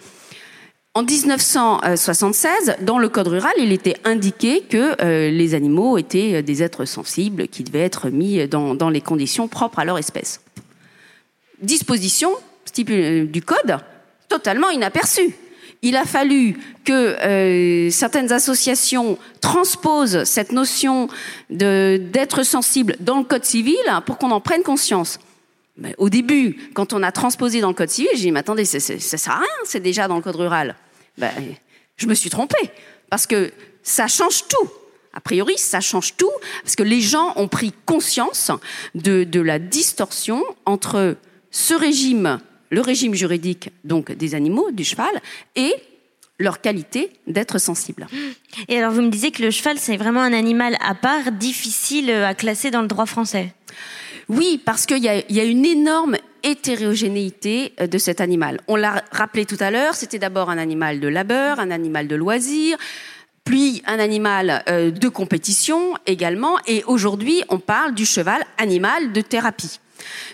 en 1976, dans le code rural, il était indiqué que euh, les animaux étaient des êtres sensibles qui devaient être mis dans, les conditions propres à leur espèce. Disposition euh, du code totalement inaperçue. Il a fallu que certaines associations transposent cette notion d'être sensible dans le code civil pour qu'on en prenne conscience au début, quand on a transposé dans le code civil, j'ai dit, mais attendez, ça, ça, sert à rien, c'est déjà dans le code rural. Ben, je me suis trompée, parce que ça change tout. A priori, ça change tout, parce que les gens ont pris conscience de, la distorsion entre ce régime, le régime juridique donc des animaux, du cheval, et leur qualité d'être sensible. Et alors, vous me disiez que le cheval, c'est vraiment un animal à part, difficile à classer dans le droit français. Oui, parce qu'il y, a, une énorme hétérogénéité euh, de cet animal. On l'a rappelé tout à l'heure, c'était d'abord un animal de labeur, un animal de loisir, puis un animal euh, de compétition également, et aujourd'hui on parle du cheval animal de thérapie.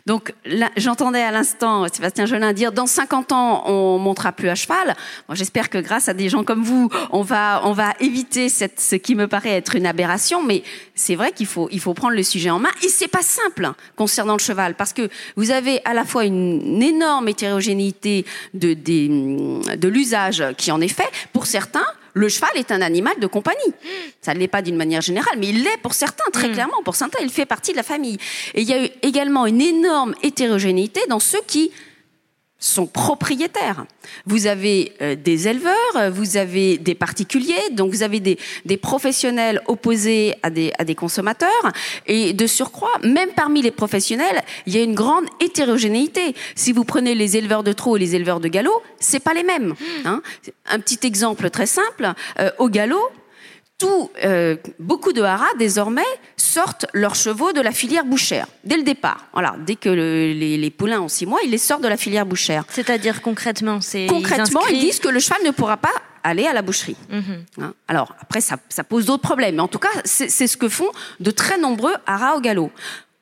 Donc j'entendais à l'instant Sébastien Jolin dire dans 50 ans on montera plus à cheval. J'espère que grâce à des gens comme vous, on va éviter ce qui me paraît être une aberration, mais c'est vrai qu'il faut prendre le sujet en main. Et c'est pas simple hein, concernant le cheval parce que vous avez à la fois une, énorme hétérogénéité de l'usage qui en est fait. Pour certains le cheval est un animal de compagnie. Ça ne l'est pas d'une manière générale, mais il l'est pour certains, très mm. clairement. Pour certains, il fait partie de la famille. Et il y a eu également une énorme hétérogénéité dans ceux qui sont propriétaires. Vous avez euh, des éleveurs, vous avez des particuliers, donc vous avez des, des professionnels opposés à des, à des consommateurs. Et de surcroît, même parmi les professionnels, il y a une grande hétérogénéité. Si vous prenez les éleveurs de trot et les éleveurs de galop, c'est pas les mêmes. Hein. Un petit exemple très simple, euh, au galop, euh, beaucoup de haras désormais sortent leurs chevaux de la filière bouchère dès le départ. Voilà, dès que les, poulains ont six mois, ils les sortent de la filière bouchère. C'est-à-dire concrètement, c'est concrètement, ils, disent que le cheval ne pourra pas aller à la boucherie. Mhm. Hein. Alors après, ça, ça pose d'autres problèmes, mais en tout cas, c'est ce que font de très nombreux haras au galop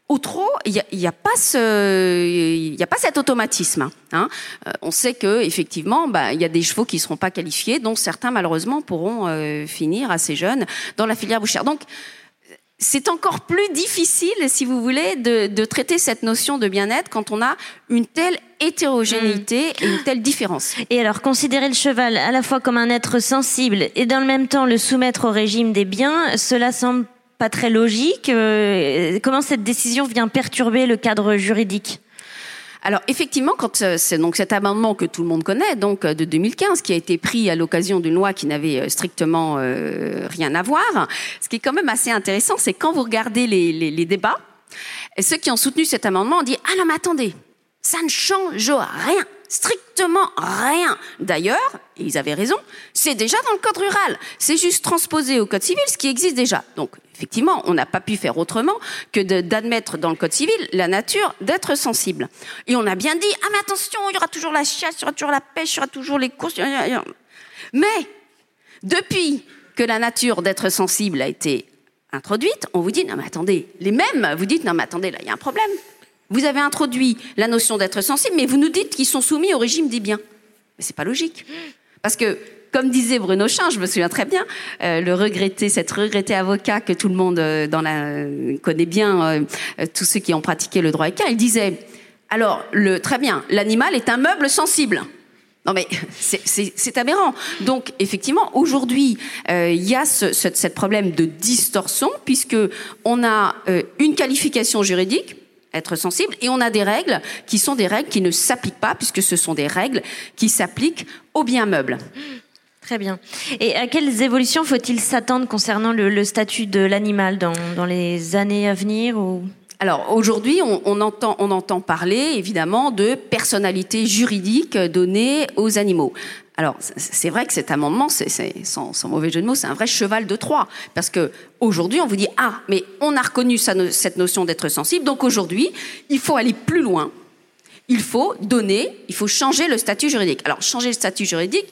au trot, il n'y a, y a, pas ce, il y a pas cet automatisme. Hein. Euh, on sait que effectivement, bah, il y a des chevaux qui seront pas qualifiés, dont certains malheureusement pourront euh, finir assez jeunes dans la filière bouchère. Donc c'est encore plus difficile, si vous voulez, de, de traiter cette notion de bien-être quand on a une telle hétérogénéité mm. et une telle différence. Et alors, considérer le cheval à la fois comme un être sensible et dans le même temps le soumettre au régime des biens, cela semble pas très logique. Euh, comment cette décision vient perturber le cadre juridique? Alors effectivement, quand euh, c'est donc cet amendement que tout le monde connaît, donc euh, de 2015, qui a été pris à l'occasion d'une loi qui n'avait strictement rien à voir, ce qui est quand même assez intéressant, c'est quand vous regardez les, débats, ceux qui ont soutenu cet amendement ont dit ah non mais attendez, ça ne change rien strictement rien. D'ailleurs, ils avaient raison, c'est déjà dans le code rural. C'est juste transposé au code civil ce qui existe déjà. Donc, effectivement, on n'a pas pu faire autrement que d'admettre dans le code civil la nature d'être sensible. Et on a bien dit, ah mais attention, il y aura toujours la chasse, il y aura toujours la pêche, il y aura toujours les courses. Mais, depuis que la nature d'être sensible a été introduite, on vous dit, non mais attendez, les mêmes, vous dites, non mais attendez, là, il y a un problème. Vous avez introduit la notion d'être sensible, mais vous nous dites qu'ils sont soumis au régime des biens. Mais c'est pas logique. Parce que, comme disait Bruno Chin, je me souviens très bien, euh, le regretté, cette regretté avocat que tout le monde euh, dans la, connaît bien, euh, tous ceux qui ont pratiqué le droit équin, il disait, alors, le, très bien, l'animal est un meuble sensible. Non mais [LAUGHS] c'est aberrant. Donc effectivement, aujourd'hui, il y a ce, ce, problème de distorsion puisque on a une qualification juridique être sensible. Et on a des règles qui sont des règles qui ne s'appliquent pas, puisque ce sont des règles qui s'appliquent aux biens meubles. Très bien. Et à quelles évolutions faut-il s'attendre concernant le, statut de l'animal dans, les années à venir ou... Alors aujourd'hui, on, entend, parler évidemment de personnalité juridique donnée aux animaux. Alors, c'est vrai que cet amendement, sans, mauvais jeu de mots, c'est un vrai cheval de Troie. Parce que aujourd'hui, on vous dit, ah, mais on a reconnu cette notion d'être sensible, donc aujourd'hui, il faut aller plus loin. Il faut donner, il faut changer le statut juridique. Alors, changer le statut juridique,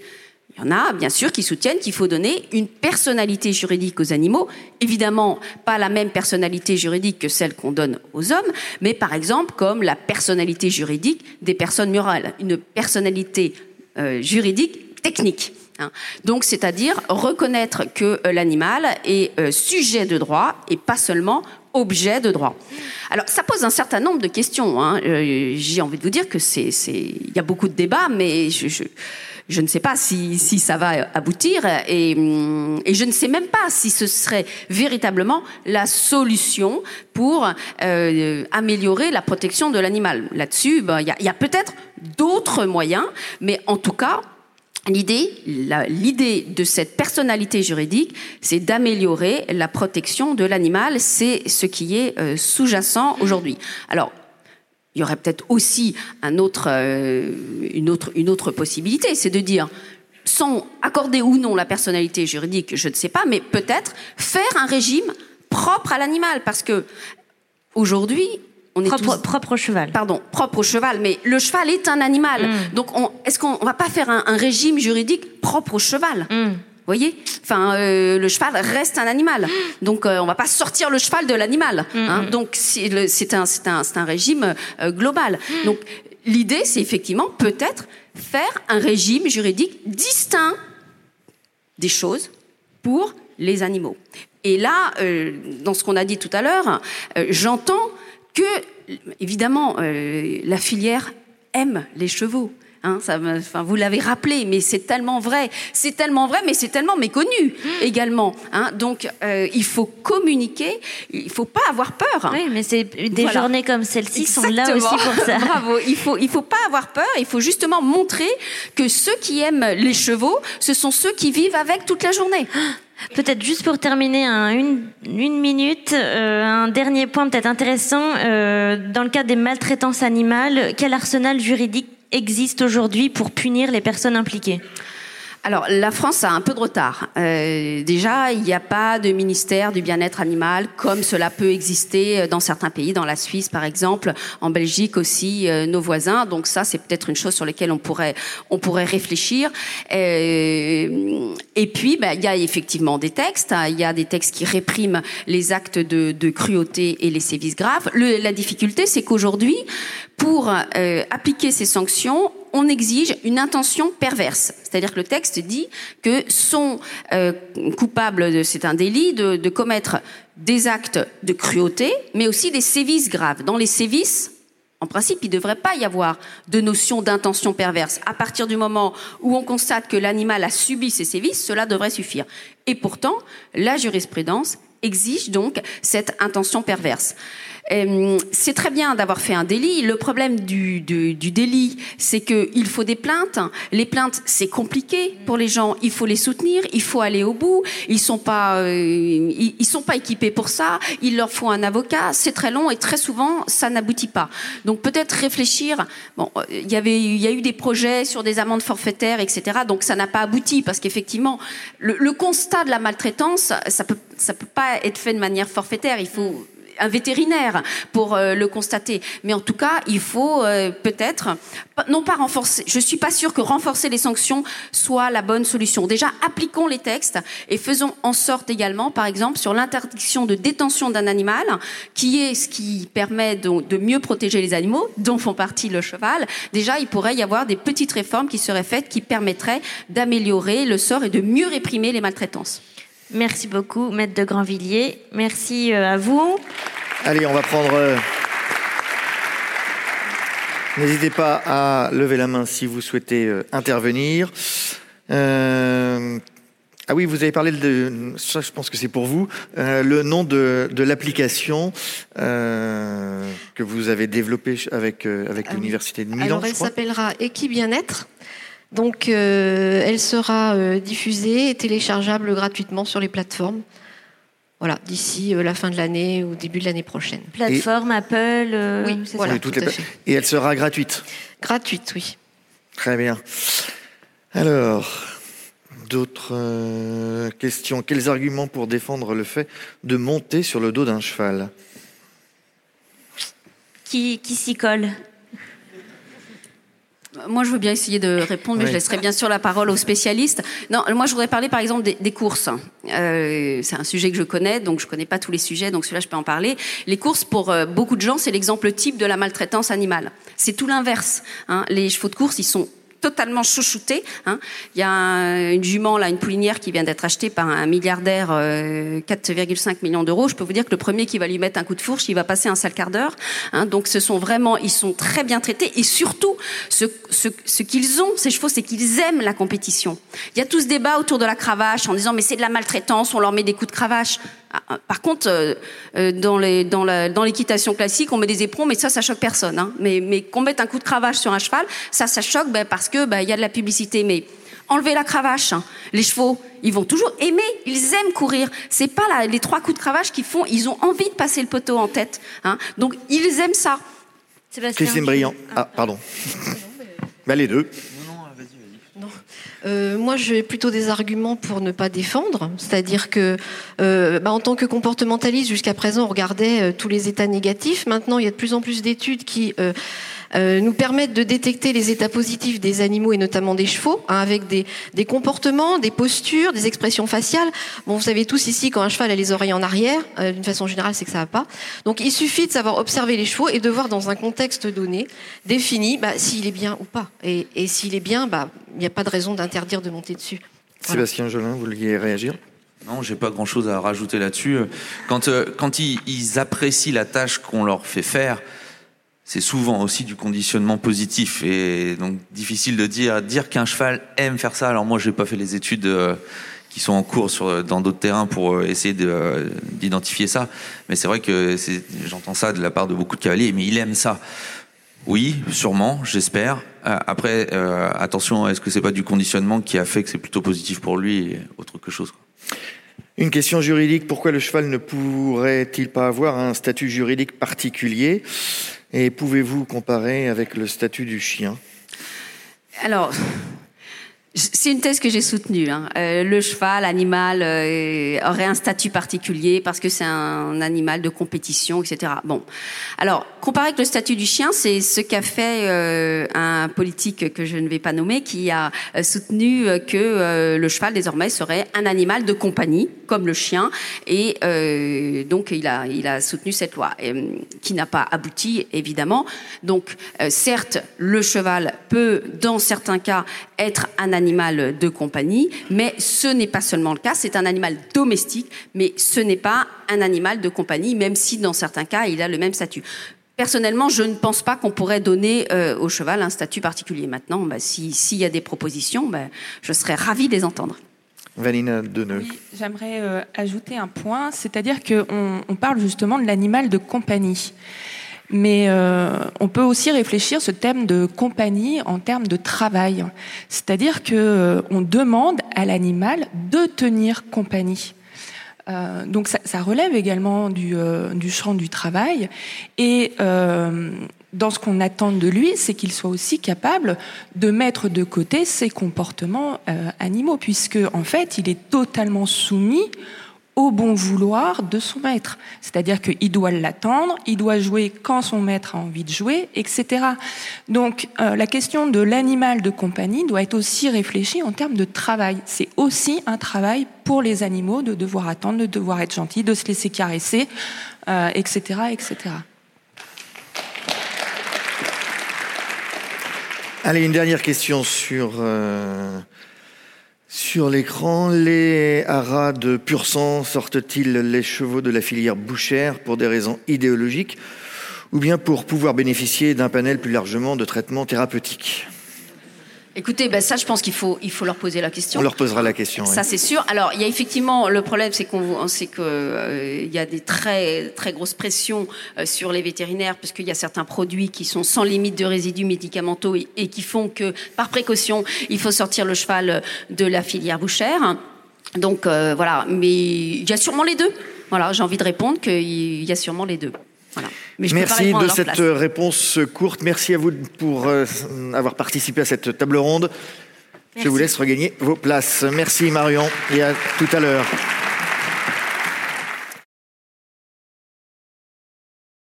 il y en a, bien sûr, qui soutiennent qu'il faut donner une personnalité juridique aux animaux. Évidemment, pas la même personnalité juridique que celle qu'on donne aux hommes, mais par exemple, comme la personnalité juridique des personnes murales. Une personnalité euh, juridique technique. Hein. Donc, c'est-à-dire reconnaître que euh, l'animal est euh, sujet de droit et pas seulement objet de droit. Alors, ça pose un certain nombre de questions. Hein. J'ai envie de vous dire que c'est, il y a beaucoup de débats, mais je, je, je ne sais pas si, si ça va aboutir et, et, je ne sais même pas si ce serait véritablement la solution pour euh, améliorer la protection de l'animal. Là-dessus, ben, il y a, y a peut-être d'autres moyens, mais en tout cas, L'idée, l'idée de cette personnalité juridique, c'est d'améliorer la protection de l'animal. C'est ce qui est euh, sous-jacent aujourd'hui. Alors, il y aurait peut-être aussi un autre, euh, une, autre, une autre possibilité, c'est de dire, sans accorder ou non la personnalité juridique, je ne sais pas, mais peut-être faire un régime propre à l'animal, parce que aujourd'hui, on est propre, propre, au cheval. Pardon, propre au cheval, mais le cheval est un animal. Mm. Donc, est-ce qu'on va pas faire un, régime juridique propre au cheval? Mm. Voyez? Enfin, euh, le cheval reste un animal. Donc, euh, on va pas sortir le cheval de l'animal. Hein. Donc, c'est un, régime euh, global. Donc, l'idée, c'est effectivement peut-être faire un régime juridique distinct des choses pour les animaux. Et là, euh, dans ce qu'on a dit tout à l'heure, j'entends que, évidemment, la filière aime les chevaux. Hein, ça me- enfin, vous l'avez rappelé, mais c'est tellement vrai, c'est tellement vrai, mais c'est tellement méconnu également. Hein, donc, euh, il faut communiquer, il faut pas avoir peur. Oui, mais c'est des Voilà. journées comme celle-ci sont là aussi pour ça. [LAUGHS] Bravo. Il faut, il faut pas avoir peur. Il faut justement montrer que ceux qui aiment les chevaux, ce sont ceux qui vivent avec toute la journée. [GASPS] Peut-être juste pour terminer, un- une, une minute, euh, un dernier point peut-être intéressant. euh, dans le cas des maltraitances animales, quel arsenal juridique existe aujourd'hui pour punir les personnes impliquées Alors, la France a un peu de retard. Euh, déjà, il n'y a pas de ministère du bien-être animal comme cela peut exister dans certains pays, dans la Suisse par exemple, en Belgique aussi, euh, nos voisins. Donc ça, c'est peut-être une chose sur laquelle on pourrait, on pourrait réfléchir. Euh, et puis, ben, il y a effectivement des textes. Il y a des textes qui répriment les actes de, cruauté et les sévices graves. La difficulté, c'est qu'aujourd'hui, pour euh, appliquer ces sanctions, on exige une intention perverse. C'est-à-dire que le texte dit que sont euh, coupables, c'est un délit, de, de commettre des actes de cruauté, mais aussi des sévices graves. Dans les sévices, en principe, il ne devrait pas y avoir de notion d'intention perverse. À partir du moment où on constate que l'animal a subi ces sévices, cela devrait suffire. Et pourtant, la jurisprudence exige donc cette intention perverse. Euh, c'est très bien d'avoir fait un délit. Le problème du, du, du délit, c'est qu'il faut des plaintes. Les plaintes, c'est compliqué pour les gens. Il faut les soutenir, il faut aller au bout. Ils sont pas, euh, ils, sont pas équipés pour ça. Il leur faut un avocat. C'est très long et très souvent, ça n'aboutit pas. Donc peut-être réfléchir. Bon, euh, il y avait, il y a eu des projets sur des amendes forfaitaires, etc. Donc ça n'a pas abouti parce qu'effectivement, le, le constat de la maltraitance, ça peut, ça peut pas être fait de manière forfaitaire. Il faut un vétérinaire pour euh, le constater. Mais en tout cas, il faut euh, peut-être non pas renforcer. Je suis pas sûre que renforcer les sanctions soit la bonne solution. Déjà, appliquons les textes et faisons en sorte également, par exemple, sur l'interdiction de détention d'un animal, qui est ce qui permet donc de mieux protéger les animaux, dont font partie le cheval. Déjà, il pourrait y avoir des petites réformes qui seraient faites, qui permettraient d'améliorer le sort et de mieux réprimer les maltraitances. Merci beaucoup, Maître de Grandvilliers. Merci euh, à vous. Allez, on va prendre. euh, N'hésitez pas à lever la main si vous souhaitez euh, intervenir. Euh, Ah oui, vous avez parlé de. Ça, je pense que c'est pour vous. euh, le nom de, de l'application euh, que vous avez développée avec, euh, avec Ah l'Université de Milan, Alors, elle s'appellera Équipe Bien-être. Donc, euh, elle sera euh, diffusée et téléchargeable gratuitement sur les plateformes. Voilà, d'ici euh, la fin de l'année ou début de l'année prochaine. Plateforme, Apple. euh, Oui, c'est voilà. ça Oui, toutes tout les à pa- fait. Et elle sera gratuite. Gratuite, oui. Très bien. Alors, d'autres euh, questions. Quels arguments pour défendre le fait de monter sur le dos d'un cheval? Qui, qui s'y colle? Moi, je veux bien essayer de répondre, mais Oui. je laisserai bien sûr la parole aux spécialistes. Non, moi, je voudrais parler par exemple des, des courses. Euh, c'est un sujet que je connais, donc je connais pas tous les sujets, donc celui-là, je peux en parler. Les courses, pour euh, beaucoup de gens, c'est l'exemple type de la maltraitance animale. C'est tout l'inverse. Hein. Les chevaux de course, ils sont totalement chouchoutés. Hein. Il y a un- une jument, là, une poulinière qui vient d'être achetée par un milliardaire, euh, 4,5 millions d'euros. Je peux vous dire que le premier qui va lui mettre un coup de fourche, il va passer un sale quart d'heure. Hein. Donc, ce sont vraiment, ils sont très bien traités. Et surtout, ce, ce, ce qu'ils ont, ces chevaux, c'est qu'ils aiment la compétition. Il y a tout ce débat autour de la cravache en disant, mais c'est de la maltraitance, on leur met des coups de cravache. Ah, ah, Par contre, euh, euh, dans les- dans la- dans l'équitation classique, on met des éperons, mais ça, ça choque personne. Hein. Mais, mais qu'on mette un coup de cravache sur un cheval, ça, ça choque ben, parce que ben, il y a de la publicité. Mais enlever la cravache, hein. les chevaux, ils vont toujours aimer, ils aiment courir. C'est pas la- les trois coups de cravache qu'ils font, ils ont envie de passer le poteau en tête. Hein. Donc ils aiment ça. Sébastien Christine Briand. Ah, pardon. [LAUGHS] Bah, les deux. Euh, moi, j'ai plutôt des arguments pour ne pas défendre, c'est-à-dire que, euh, bah, en tant que comportementaliste, jusqu'à présent, on regardait euh, tous les états négatifs. Maintenant, il y a de plus en plus d'études qui euh, nous permettent de détecter les états positifs des animaux et notamment des chevaux, hein, avec des, des, comportements, des postures, des expressions faciales. Bon, vous savez tous ici quand un cheval a les oreilles en arrière, euh, d'une façon générale, c'est que ça va pas. Donc, il suffit de savoir observer les chevaux et de voir dans un contexte donné défini bah, s'il est bien ou pas. Et, et s'il est bien, bah, il n'y a pas de raison d'interdire de monter dessus. Voilà. Sébastien Jolin, vous vouliez réagir? Non, j'ai pas grand-chose à rajouter là-dessus. Quand, euh, quand ils, ils, apprécient la tâche qu'on leur fait faire, c'est souvent aussi du conditionnement positif et donc difficile de dire dire qu'un cheval aime faire ça. Alors moi, j'ai pas fait les études euh, qui sont en cours dans d'autres terrains pour euh, essayer d'identifier ça, mais c'est vrai que j'entends ça de la part de beaucoup de cavaliers. Mais il aime ça. Oui, sûrement, j'espère. Après, euh, attention, est-ce que c'est pas du conditionnement qui a fait que c'est plutôt positif pour lui et autre que chose. Une question juridique, pourquoi le cheval ne pourrait-il pas avoir un statut juridique particulier? Et pouvez-vous comparer avec le statut du chien? Alors, c'est une thèse que j'ai soutenue. Hein. Euh, le cheval, l'animal, euh, aurait un statut particulier parce que c'est un animal de compétition, etc. Bon, alors comparé avec le statut du chien, c'est ce qu'a fait euh, un politique que je ne vais pas nommer, qui a soutenu que le cheval désormais serait un animal de compagnie, comme le chien, et donc il a soutenu cette loi, qui n'a pas abouti évidemment. Donc certes, le cheval peut, dans certains cas, être un animal animal de compagnie, mais ce n'est pas seulement le cas, c'est un animal domestique, mais ce n'est pas un animal de compagnie, même si dans certains cas, il a le même statut. Personnellement, je ne pense pas qu'on pourrait donner euh, au cheval un statut particulier. Maintenant, bah, s'il y a des propositions, bah, je serais ravie de les entendre. Deneux. Oui, J'aimerais euh, ajouter un point, c'est-à-dire qu'on on parle justement de l'animal de compagnie. Mais euh, on peut aussi réfléchir ce thème de compagnie en termes de travail, c'est-à-dire que euh, on demande à l'animal de tenir compagnie. Euh, donc ça, ça, relève également du, euh, du, champ du travail et euh, dans ce qu'on attend de lui, c'est qu'il soit aussi capable de mettre de côté ses comportements euh, animaux, puisque en fait, il est totalement soumis au bon vouloir de son maître. C'est-à-dire qu'il doit l'attendre, il doit jouer quand son maître a envie de jouer, etc. Donc euh, la question de l'animal de compagnie doit être aussi réfléchie en termes de travail. C'est aussi un travail pour les animaux de devoir attendre, de devoir être gentil, de se laisser caresser, euh, etc., etc. Allez, une dernière question sur euh, sur l'écran, les haras de pur sang sortent-ils les chevaux de la filière bouchère pour des raisons idéologiques ou bien pour pouvoir bénéficier d'un panel plus largement de traitements thérapeutiques? Écoutez, ben ça, je pense qu'il faut, il faut leur poser la question. On leur posera la question. Ça, oui. c'est sûr. Alors, il y a effectivement le problème, c'est qu'on, que euh, il y a des très très grosses pressions euh, sur les vétérinaires, parce qu'il y a certains produits qui sont sans limite de résidus médicamenteux et, et, qui font que, par précaution, il faut sortir le cheval de la filière bouchère. Donc euh, voilà, mais il y a sûrement les deux. Voilà, j'ai envie de répondre qu'il y a sûrement les deux. Voilà. Mais Merci de cette place. réponse courte. Merci à vous pour euh, avoir participé à cette table ronde. Merci. Je vous laisse regagner vos places. Merci Marion et à tout à l'heure.